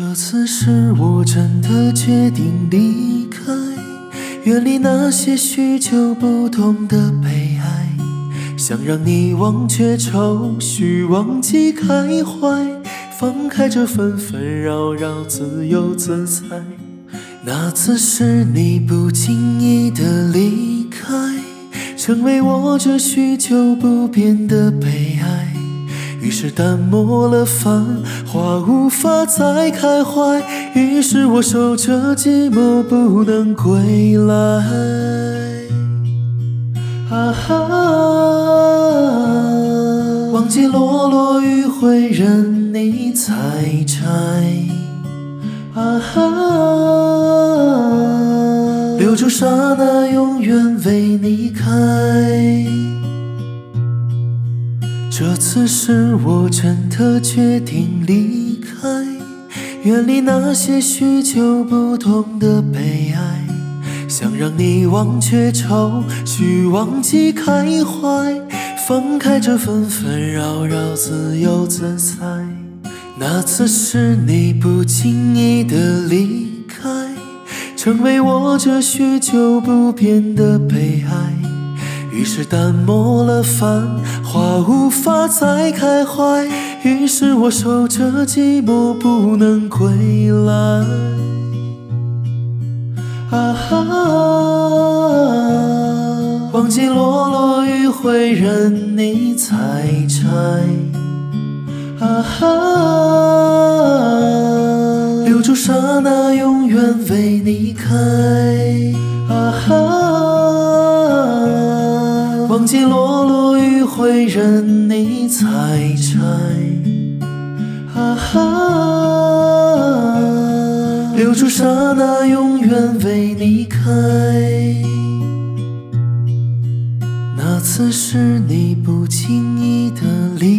这次是我真的决定离开，远离那些许久不同的悲哀，想让你忘却愁绪，忘记开怀，放开这纷纷扰扰，自由自在。那次是你不经意的离开，成为我这许久不变的悲哀。是淡漠了繁华，无法再开怀。于是我守着寂寞，不能归来。啊哈，忘记落落余晖，任你采摘。啊哈，留住刹那，永远为你开。这次是我真的决定离开，远离那些许久不同的悲哀，想让你忘却愁绪，忘记开怀，放开这纷纷扰扰，自由自在。那次是你不经意的离开，成为我这许久不变的悲哀。于是淡漠了繁华，无法再开怀。于是我守着寂寞，不能归来。啊哈，忘记落落余晖，任你采摘。啊哈，留住刹那，永远为你开。啊哈。忘记落落余晖，任你采摘。啊哈，留住刹那，永远为你开。那次是你不经意的离